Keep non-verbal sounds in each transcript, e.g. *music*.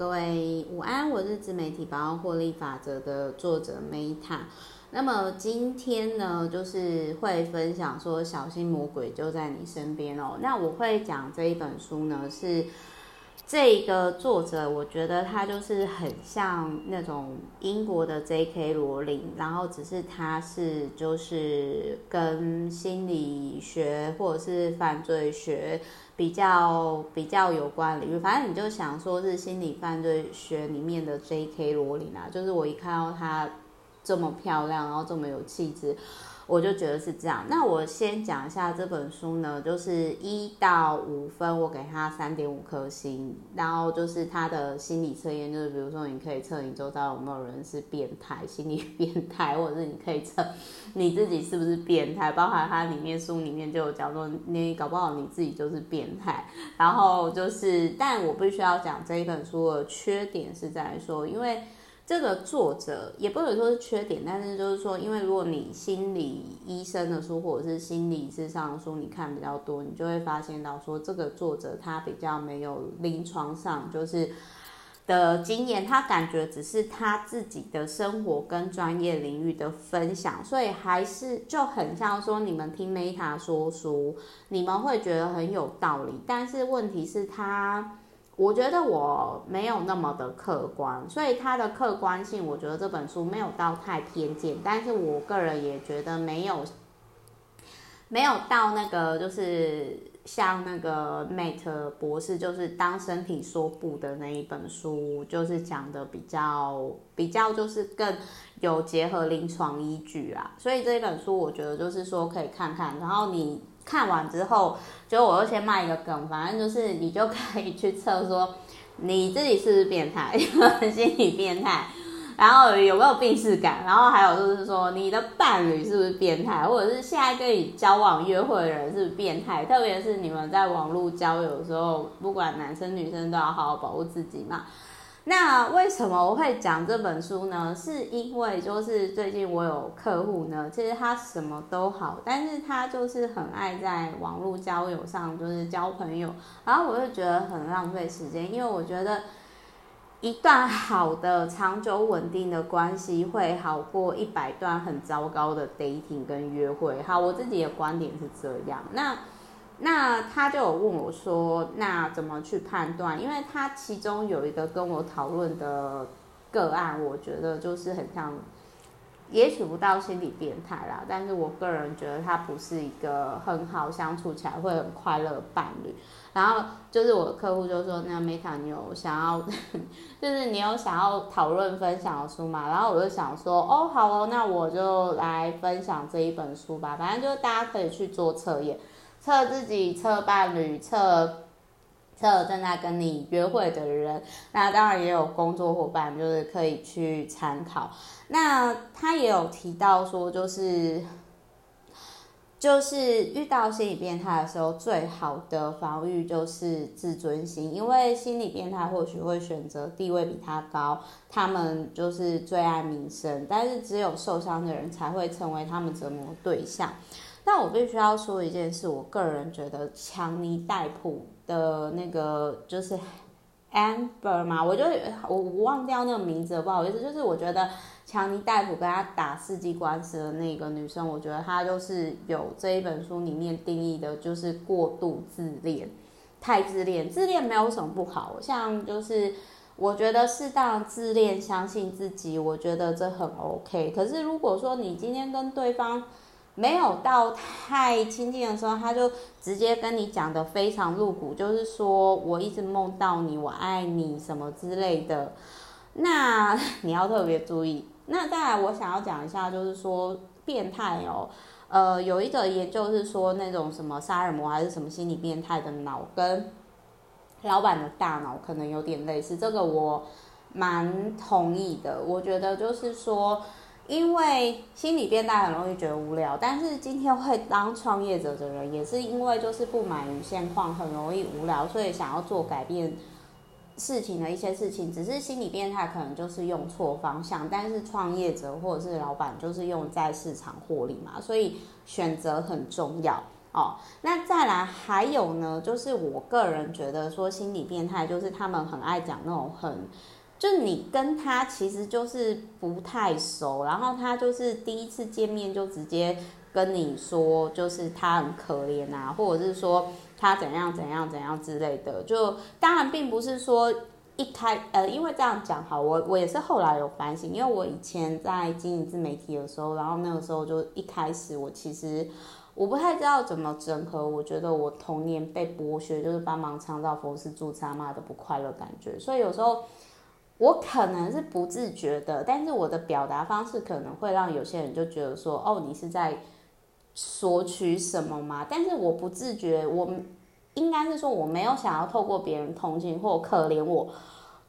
各位午安，我是自媒体百万获利法则的作者 Meta。那么今天呢，就是会分享说，小心魔鬼就在你身边哦。那我会讲这一本书呢，是。这个作者，我觉得他就是很像那种英国的 J.K. 罗琳，然后只是他是就是跟心理学或者是犯罪学比较比较有关领域。反正你就想说是心理犯罪学里面的 J.K. 罗琳啊，就是我一看到她这么漂亮，然后这么有气质。我就觉得是这样。那我先讲一下这本书呢，就是一到五分，我给他三点五颗星。然后就是他的心理测验，就是比如说你可以测你周遭有没有人是变态、心理 *laughs* 变态，或者是你可以测你自己是不是变态。包含它里面书里面就有讲说，你搞不好你自己就是变态。然后就是，但我必须要讲这一本书的缺点是在说，因为。这个作者也不能说是缺点，但是就是说，因为如果你心理医生的书或者是心理智商的书你看比较多，你就会发现到说，这个作者他比较没有临床上就是的经验，他感觉只是他自己的生活跟专业领域的分享，所以还是就很像说你们听 Meta 说书，你们会觉得很有道理，但是问题是他。我觉得我没有那么的客观，所以它的客观性，我觉得这本书没有到太偏见，但是我个人也觉得没有没有到那个就是像那个 Mate 博士，就是当身体说不的那一本书，就是讲的比较比较就是更有结合临床依据啊，所以这一本书我觉得就是说可以看看，然后你。看完之后，就我就先卖一个梗，反正就是你就可以去测说你自己是不是变态，*laughs* 心理变态，然后有没有病识感，然后还有就是说你的伴侣是不是变态，或者是现在跟你交往约会的人是不是变态，特别是你们在网络交友的时候，不管男生女生都要好好保护自己嘛。那为什么我会讲这本书呢？是因为就是最近我有客户呢，其实他什么都好，但是他就是很爱在网络交友上就是交朋友，然后我就觉得很浪费时间，因为我觉得一段好的长久稳定的关系会好过一百段很糟糕的 dating 跟约会。好，我自己的观点是这样。那。那他就有问我说：“那怎么去判断？因为他其中有一个跟我讨论的个案，我觉得就是很像，也许不到心理变态啦，但是我个人觉得他不是一个很好相处起来会很快乐伴侣。然后就是我的客户就说：‘那 Meta，你有想要，*laughs* 就是你有想要讨论分享的书吗？’然后我就想说：‘哦，好哦，那我就来分享这一本书吧。反正就是大家可以去做测验。’测自己，测伴侣，测测正在跟你约会的人，那当然也有工作伙伴，就是可以去参考。那他也有提到说，就是就是遇到心理变态的时候，最好的防御就是自尊心，因为心理变态或许会选择地位比他高，他们就是最爱名声，但是只有受伤的人才会成为他们折磨对象。但我必须要说一件事，我个人觉得强尼戴普的那个就是 Amber 嘛，我就我忘掉那个名字了，不好意思。就是我觉得强尼戴普跟他打世纪官司的那个女生，我觉得她就是有这一本书里面定义的，就是过度自恋，太自恋。自恋没有什么不好，像就是我觉得适当自恋，相信自己，我觉得这很 OK。可是如果说你今天跟对方，没有到太亲近的时候，他就直接跟你讲的非常露骨，就是说我一直梦到你，我爱你什么之类的。那你要特别注意。那当然，我想要讲一下，就是说变态哦，呃，有一个研究是说那种什么杀人魔还是什么心理变态的脑跟老板的大脑可能有点类似，这个我蛮同意的。我觉得就是说。因为心理变态很容易觉得无聊，但是今天会当创业者的人，也是因为就是不满于现况，很容易无聊，所以想要做改变事情的一些事情。只是心理变态可能就是用错方向，但是创业者或者是老板就是用在市场获利嘛，所以选择很重要。哦。那再来还有呢，就是我个人觉得说心理变态，就是他们很爱讲那种很，就你跟他其实就是不太熟，然后他就是第一次见面就直接跟你说，就是他很可怜啊，或者是说他怎样怎样怎样之类的。就当然并不是说。一开呃，因为这样讲好，我我也是后来有反省，因为我以前在经营自媒体的时候，然后那个时候就一开始我其实我不太知道怎么整合，我觉得我童年被剥削，就是帮忙创造佛寺住持阿嬷的不快乐感觉，所以有时候我可能是不自觉的，但是我的表达方式可能会让有些人就觉得说，哦，你是在索取什么吗？但是我不自觉，我应该是说我没有想要透过别人同情或可怜我。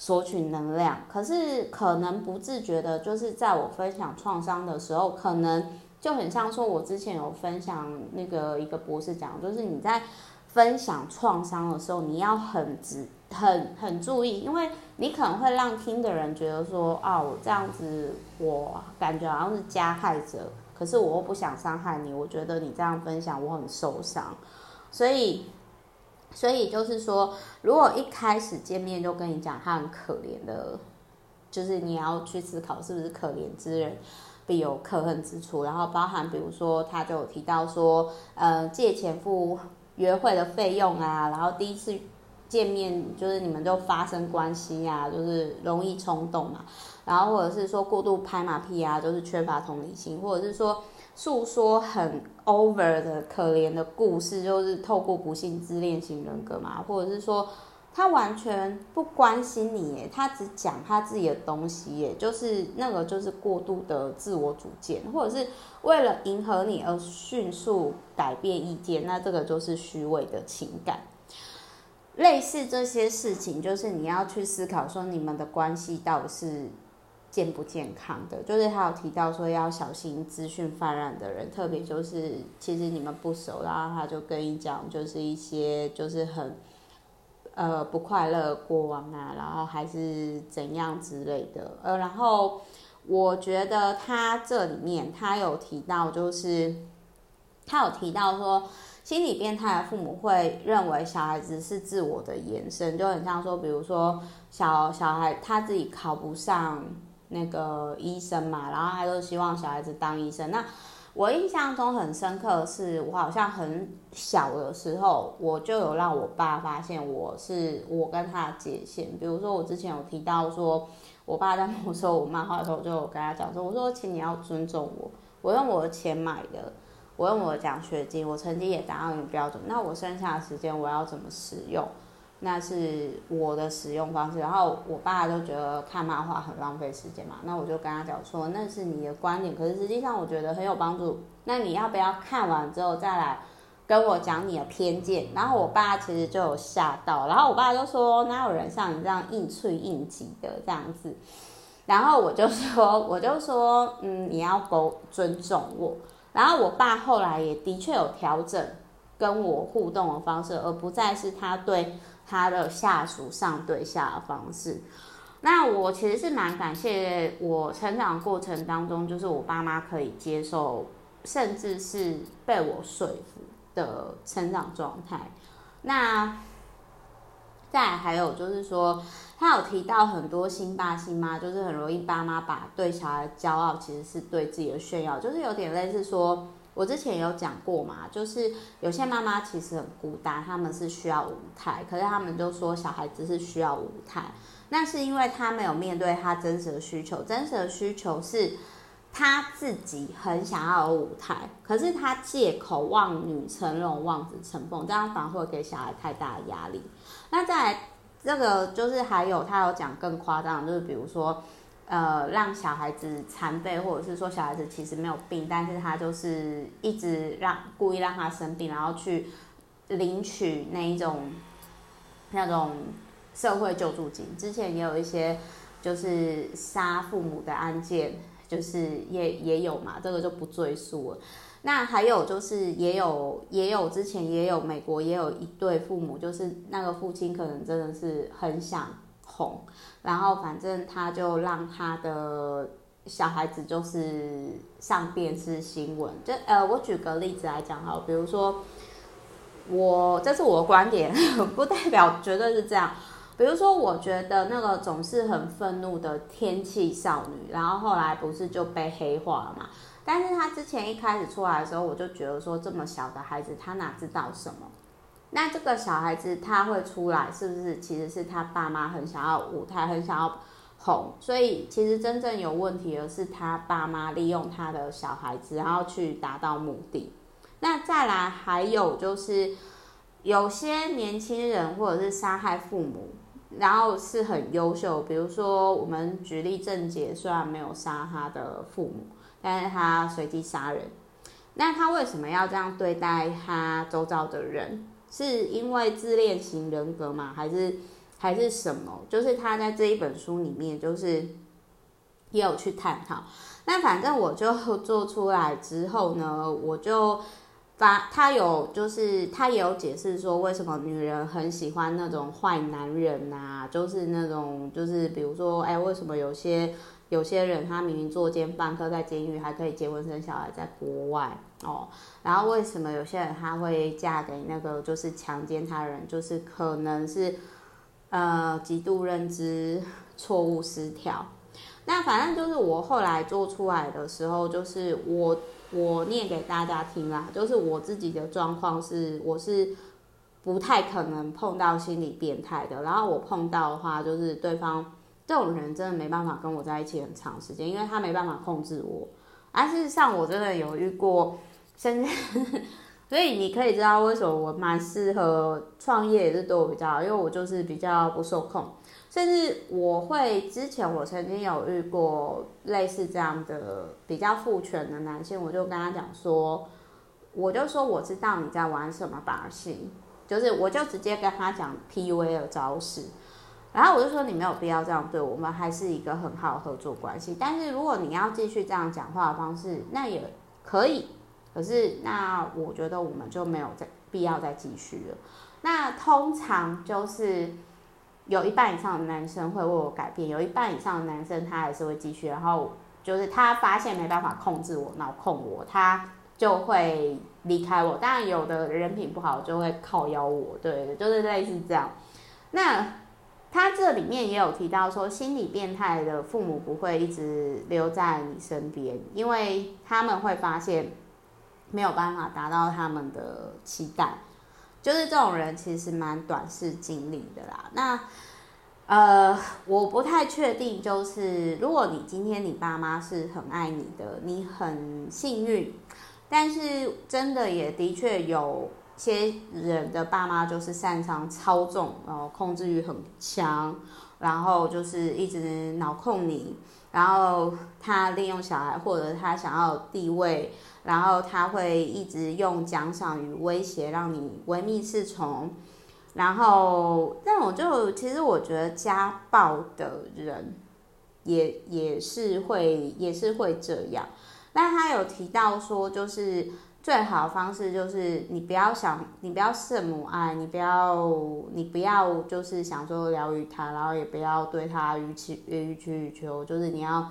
索取能量，可是可能不自觉的，就是在我分享创伤的时候，可能就很像说，我之前有分享那个一个博士讲，就是你在分享创伤的时候，你要很直、很很注意，因为你可能会让听的人觉得说，啊，我这样子，我感觉好像是加害者，可是我又不想伤害你，我觉得你这样分享我很受伤，所以。所以就是说，如果一开始见面就跟你讲他很可怜的，就是你要去思考是不是可怜之人必有可恨之处。然后包含比如说，他就有提到说，呃，借钱付约会的费用啊，然后第一次见面就是你们就发生关系啊，就是容易冲动嘛。然后或者是说过度拍马屁啊，就是缺乏同理心，或者是说。诉说很 over 的可怜的故事，就是透过不幸自恋型人格嘛，或者是说他完全不关心你，耶，他只讲他自己的东西，耶，就是那个就是过度的自我主见，或者是为了迎合你而迅速改变意见，那这个就是虚伪的情感。类似这些事情，就是你要去思考说你们的关系到底是。健不健康的，就是他有提到说要小心资讯泛滥的人，特别就是其实你们不熟，然后他就跟你讲，就是一些就是很呃不快乐过往啊，然后还是怎样之类的，呃，然后我觉得他这里面他有提到，就是他有提到说，心理变态的父母会认为小孩子是自我的延伸，就很像说，比如说小小孩他自己考不上。那个医生嘛，然后他都希望小孩子当医生。那我印象中很深刻的是，我好像很小的时候，我就有让我爸发现我是我跟他的界限。比如说，我之前有提到说，我爸在没收我漫画的时候，我就有跟他讲说，我说，请你要尊重我，我用我的钱买的，我用我的奖学金，我成绩也达到你标准，那我剩下的时间我要怎么使用？那是我的使用方式，然后我爸就觉得看漫画很浪费时间嘛，那我就跟他讲说，那是你的观点，可是实际上我觉得很有帮助。那你要不要看完之后再来跟我讲你的偏见？然后我爸其实就有吓到，然后我爸就说，哪有人像你这样硬脆硬挤的这样子？然后我就说，我就说，嗯，你要够尊重我。然后我爸后来也的确有调整跟我互动的方式，而不再是他对。他的下属上对下的方式，那我其实是蛮感谢我成长过程当中，就是我爸妈可以接受，甚至是被我说服的成长状态。那再还有就是说，他有提到很多新爸新妈，就是很容易爸妈把对小孩的骄傲，其实是对自己的炫耀，就是有点类似说。我之前有讲过嘛，就是有些妈妈其实很孤单，他们是需要舞台，可是他们就说小孩子是需要舞台，那是因为他没有面对他真实的需求，真实的需求是他自己很想要有舞台，可是他借口望女成龙，望子成凤，这样反而会给小孩太大的压力。那再来这个就是还有他有讲更夸张，就是比如说。呃，让小孩子残废，或者是说小孩子其实没有病，但是他就是一直让故意让他生病，然后去领取那一种那种社会救助金。之前也有一些就是杀父母的案件，就是也也有嘛，这个就不赘述了。那还有就是也有也有之前也有美国也有一对父母，就是那个父亲可能真的是很想红。然后反正他就让他的小孩子就是上电视新闻，就呃，我举个例子来讲哈，比如说我这是我的观点，*laughs* 不代表绝对是这样。比如说，我觉得那个总是很愤怒的天气少女，然后后来不是就被黑化了嘛？但是她之前一开始出来的时候，我就觉得说，这么小的孩子，他哪知道什么？那这个小孩子他会出来，是不是其实是他爸妈很想要舞台，很想要红？所以其实真正有问题的是他爸妈利用他的小孩子，然后去达到目的。那再来还有就是，有些年轻人或者是杀害父母。然后是很优秀，比如说我们举例郑捷，虽然没有杀他的父母，但是他随机杀人。那他为什么要这样对待他周遭的人？是因为自恋型人格吗？还是还是什么？就是他在这一本书里面，就是也有去探讨。那反正我就做出来之后呢，我就。发他有就是他也有解释说，为什么女人很喜欢那种坏男人啊，就是那种就是比如说哎，为什么有些有些人他明明作奸犯科在监狱还可以结婚生小孩在国外哦，然后为什么有些人他会嫁给那个就是强奸他人，就是可能是呃极度认知错误失调。那反正就是我后来做出来的时候，就是我。我念给大家听啦，就是我自己的状况是，我是不太可能碰到心理变态的。然后我碰到的话，就是对方这种人真的没办法跟我在一起很长时间，因为他没办法控制我。而事实上，我真的有遇过，甚至，*laughs* 所以你可以知道为什么我蛮适合创业，也是对我比较好，因为我就是比较不受控。甚至我会之前我曾经有遇过类似这样的比较父权的男性，我就跟他讲说，我就说我知道你在玩什么把戏，就是我就直接跟他讲 PUA 的招式，然后我就说你没有必要这样对我们，还是一个很好的合作关系。但是如果你要继续这样讲话的方式，那也可以，可是那我觉得我们就没有再必要再继续了。那通常就是。有一半以上的男生会为我改变，有一半以上的男生他还是会继续，然后就是他发现没办法控制我，脑控我，他就会离开我。当然，有的人品不好就会靠邀我，对，就是类似这样。那他这里面也有提到说，心理变态的父母不会一直留在你身边，因为他们会发现没有办法达到他们的期待。就是这种人其实蛮短视近利的啦。那呃，我不太确定，就是如果你今天你爸妈是很爱你的，你很幸运。但是真的也的确有些人的爸妈就是擅长操纵，然后控制欲很强，然后就是一直脑控你。然后他利用小孩，或者他想要地位，然后他会一直用奖赏与威胁让你唯命是从。然后但我就其实我觉得家暴的人也也是会也是会这样。但他有提到说，就是最好的方式就是你不要想，你不要圣母爱，你不要你不要就是想说疗愈他，然后也不要对他予取予取予求，就是你要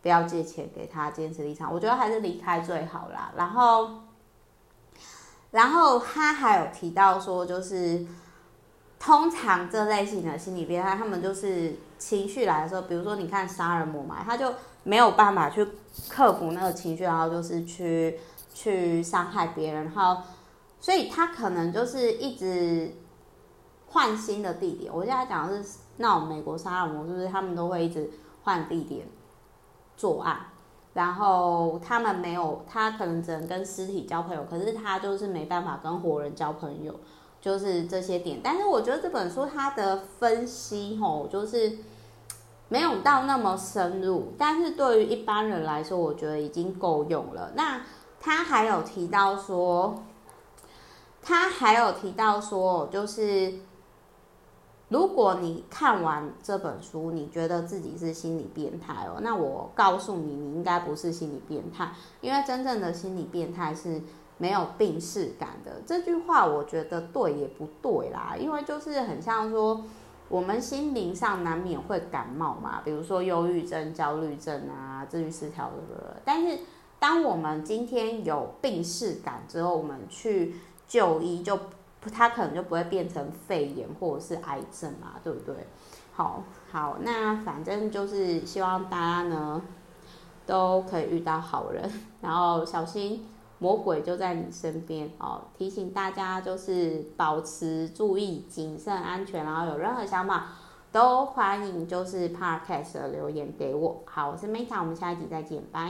不要借钱给他，坚持立场。我觉得还是离开最好啦。然后，然后他还有提到说，就是通常这类型的心理变态，他们就是情绪来的时候，比如说你看杀人魔嘛，他就没有办法去克服那个情绪，然后就是去。去伤害别人，然后，所以他可能就是一直换新的地点。我现在讲的是那种美国杀人魔，就是他们都会一直换地点作案，然后他们没有，他可能只能跟尸体交朋友，可是他就是没办法跟活人交朋友，就是这些点。但是我觉得这本书它的分析吼，就是没有到那么深入，但是对于一般人来说，我觉得已经够用了。那他还有提到说，他还有提到说，就是如果你看完这本书，你觉得自己是心理变态哦，那我告诉你，你应该不是心理变态，因为真正的心理变态是没有病识感的。这句话我觉得对也不对啦，因为就是很像说，我们心灵上难免会感冒嘛，比如说忧郁症、焦虑症啊、自律失调的，但是。当我们今天有病逝感之后，我们去就医就它可能就不会变成肺炎或者是癌症嘛，对不对？好，好，那反正就是希望大家呢都可以遇到好人，然后小心魔鬼就在你身边哦。提醒大家就是保持注意、谨慎、安全，然后有任何想法都欢迎就是 Podcast 的留言给我。好，我是 Meta，我们下一集再见，拜。